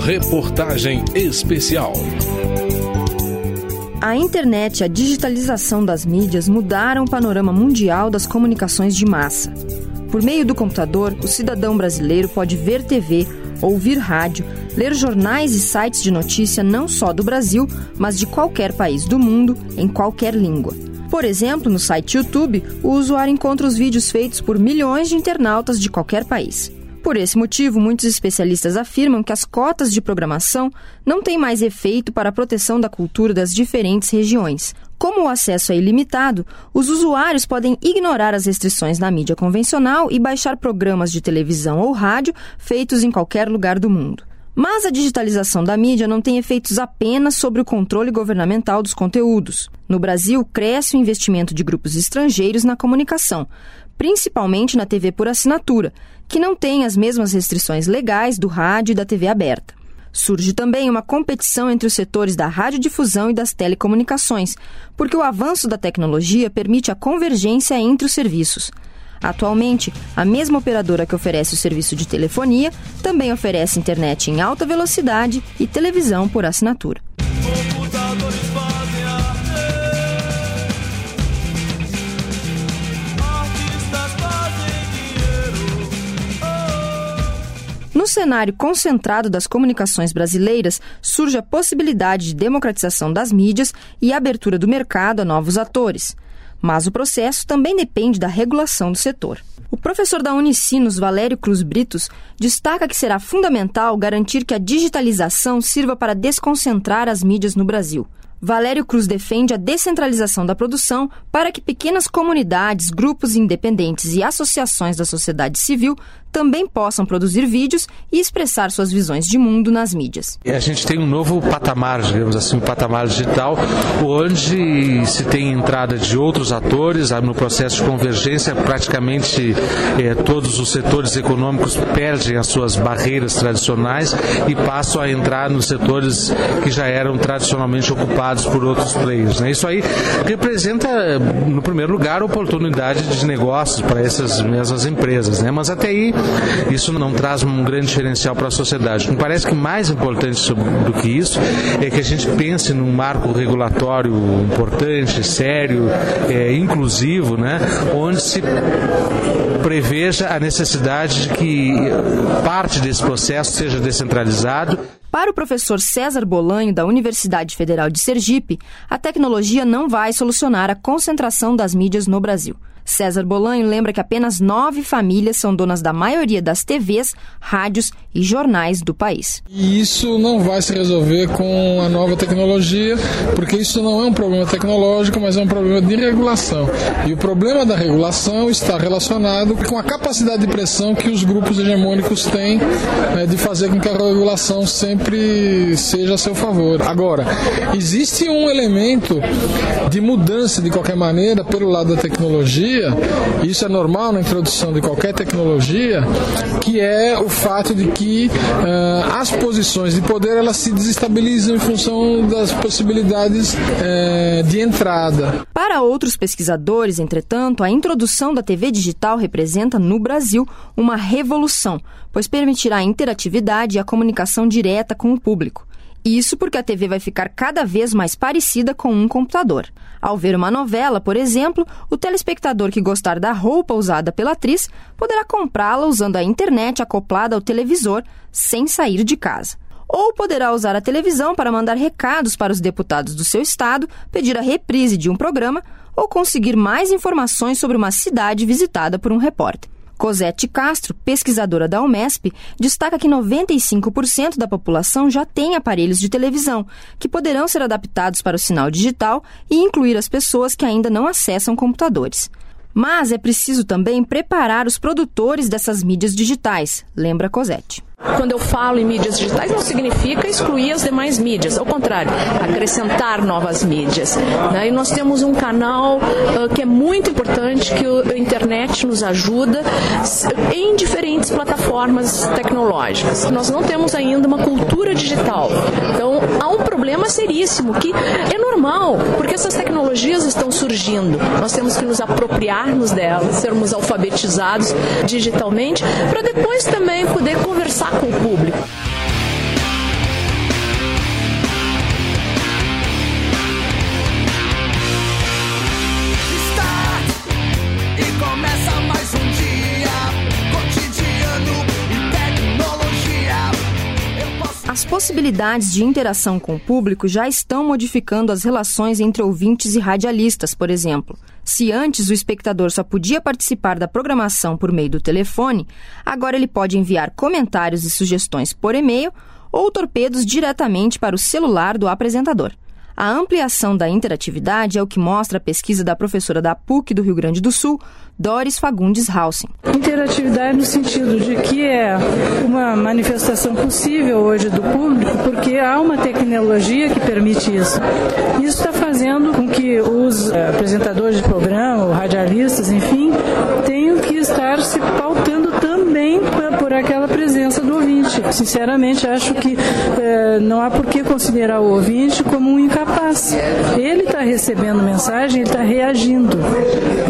Reportagem especial. A internet e a digitalização das mídias mudaram o panorama mundial das comunicações de massa. Por meio do computador, o cidadão brasileiro pode ver TV, ouvir rádio, ler jornais e sites de notícia não só do Brasil, mas de qualquer país do mundo, em qualquer língua. Por exemplo, no site YouTube, o usuário encontra os vídeos feitos por milhões de internautas de qualquer país. Por esse motivo, muitos especialistas afirmam que as cotas de programação não têm mais efeito para a proteção da cultura das diferentes regiões. Como o acesso é ilimitado, os usuários podem ignorar as restrições na mídia convencional e baixar programas de televisão ou rádio feitos em qualquer lugar do mundo. Mas a digitalização da mídia não tem efeitos apenas sobre o controle governamental dos conteúdos. No Brasil, cresce o investimento de grupos estrangeiros na comunicação, principalmente na TV por assinatura, que não tem as mesmas restrições legais do rádio e da TV aberta. Surge também uma competição entre os setores da radiodifusão e das telecomunicações, porque o avanço da tecnologia permite a convergência entre os serviços. Atualmente, a mesma operadora que oferece o serviço de telefonia também oferece internet em alta velocidade e televisão por assinatura. No cenário concentrado das comunicações brasileiras, surge a possibilidade de democratização das mídias e abertura do mercado a novos atores. Mas o processo também depende da regulação do setor. O professor da Unicinos, Valério Cruz Britos, destaca que será fundamental garantir que a digitalização sirva para desconcentrar as mídias no Brasil. Valério Cruz defende a descentralização da produção para que pequenas comunidades, grupos independentes e associações da sociedade civil também possam produzir vídeos e expressar suas visões de mundo nas mídias. A gente tem um novo patamar, digamos assim, um patamar digital, onde se tem entrada de outros atores no processo de convergência. Praticamente eh, todos os setores econômicos perdem as suas barreiras tradicionais e passam a entrar nos setores que já eram tradicionalmente ocupados por outros players. Né? Isso aí representa, no primeiro lugar, oportunidade de negócios para essas mesmas empresas. Né? Mas até aí isso não traz um grande diferencial para a sociedade. Me parece que mais importante do que isso é que a gente pense num marco regulatório importante, sério, é, inclusivo, né, onde se preveja a necessidade de que parte desse processo seja descentralizado. Para o professor César Bolanho, da Universidade Federal de Sergipe, a tecnologia não vai solucionar a concentração das mídias no Brasil. César Bolanho lembra que apenas nove famílias são donas da maioria das TVs, rádios e jornais do país. E isso não vai se resolver com a nova tecnologia, porque isso não é um problema tecnológico, mas é um problema de regulação. E o problema da regulação está relacionado com a capacidade de pressão que os grupos hegemônicos têm né, de fazer com que a regulação sempre seja a seu favor. Agora, existe um elemento de mudança de qualquer maneira pelo lado da tecnologia tecnologia, isso é normal na introdução de qualquer tecnologia, que é o fato de que uh, as posições de poder elas se desestabilizam em função das possibilidades uh, de entrada. Para outros pesquisadores, entretanto, a introdução da TV digital representa no Brasil uma revolução, pois permitirá a interatividade e a comunicação direta com o público. Isso porque a TV vai ficar cada vez mais parecida com um computador. Ao ver uma novela, por exemplo, o telespectador que gostar da roupa usada pela atriz poderá comprá-la usando a internet acoplada ao televisor sem sair de casa. Ou poderá usar a televisão para mandar recados para os deputados do seu estado, pedir a reprise de um programa ou conseguir mais informações sobre uma cidade visitada por um repórter. Cosette Castro, pesquisadora da Umesp, destaca que 95% da população já tem aparelhos de televisão, que poderão ser adaptados para o sinal digital e incluir as pessoas que ainda não acessam computadores. Mas é preciso também preparar os produtores dessas mídias digitais, lembra Cosette. Quando eu falo em mídias digitais, não significa excluir as demais mídias, ao contrário, acrescentar novas mídias. Né? E nós temos um canal uh, que é muito importante, que a internet nos ajuda em diferentes plataformas tecnológicas. Nós não temos ainda uma cultura digital. Então, há um problema seríssimo que é normal, porque essas tecnologias estão surgindo. Nós temos que nos apropriarmos delas, sermos alfabetizados digitalmente, para depois também poder conversar com o público. As possibilidades de interação com o público já estão modificando as relações entre ouvintes e radialistas, por exemplo. Se antes o espectador só podia participar da programação por meio do telefone, agora ele pode enviar comentários e sugestões por e-mail ou torpedos diretamente para o celular do apresentador. A ampliação da interatividade é o que mostra a pesquisa da professora da PUC do Rio Grande do Sul, Doris Fagundes Hausen. Interatividade no sentido de que é uma manifestação possível hoje do público, porque há uma tecnologia que permite isso. Isso está fazendo com que os eh, apresentadores de programa, radialistas, enfim, tenham que estar se pautando também por aquela presença do ouvinte. Sinceramente, acho que eh, não há por que considerar o ouvinte como um incapaz. Ele está recebendo mensagem, ele está reagindo.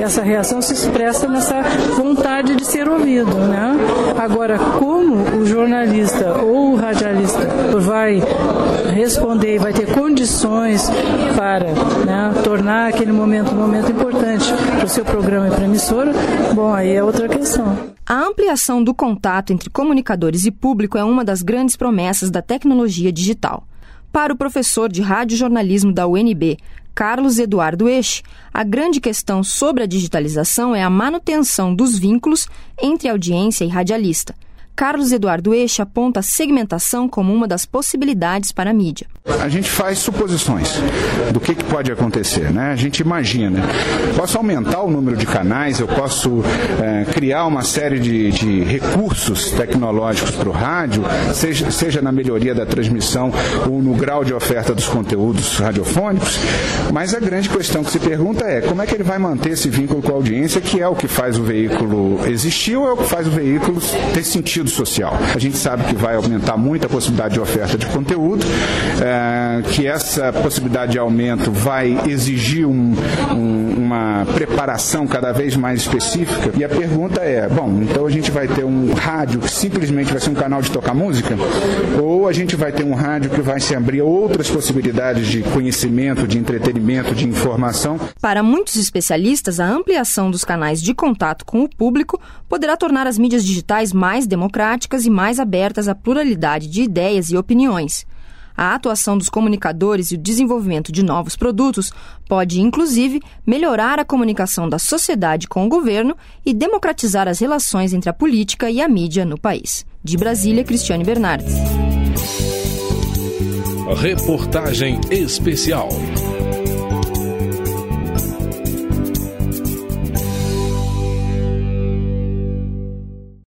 Essa reação se expressa nessa vontade de ser ouvido. Né? Agora, como o jornalista ou o radialista vai responder e vai ter condições para né, tornar aquele momento um momento importante para o seu programa e para a emissora, bom, aí é outra questão. A ampliação do contato entre comunicadores e público é uma das grandes promessas da tecnologia digital. Para o professor de radiojornalismo da UNB, Carlos Eduardo Eixe, a grande questão sobre a digitalização é a manutenção dos vínculos entre audiência e radialista. Carlos Eduardo Eixe aponta a segmentação como uma das possibilidades para a mídia. A gente faz suposições do que, que pode acontecer, né? A gente imagina. Posso aumentar o número de canais, eu posso é, criar uma série de, de recursos tecnológicos para o rádio, seja, seja na melhoria da transmissão ou no grau de oferta dos conteúdos radiofônicos, mas a grande questão que se pergunta é como é que ele vai manter esse vínculo com a audiência, que é o que faz o veículo existir ou é o que faz o veículo ter sentido sentido social. A gente sabe que vai aumentar muito a possibilidade de oferta de conteúdo, é, que essa possibilidade de aumento vai exigir um, um, uma preparação cada vez mais específica. E a pergunta é: bom, então a gente vai ter um rádio que simplesmente vai ser um canal de tocar música? Ou a gente vai ter um rádio que vai se abrir a outras possibilidades de conhecimento, de entretenimento, de informação? Para muitos especialistas, a ampliação dos canais de contato com o público poderá tornar as mídias digitais mais democráticas democráticas e mais abertas à pluralidade de ideias e opiniões. A atuação dos comunicadores e o desenvolvimento de novos produtos pode, inclusive, melhorar a comunicação da sociedade com o governo e democratizar as relações entre a política e a mídia no país. De Brasília, Cristiane Bernardes. Reportagem especial.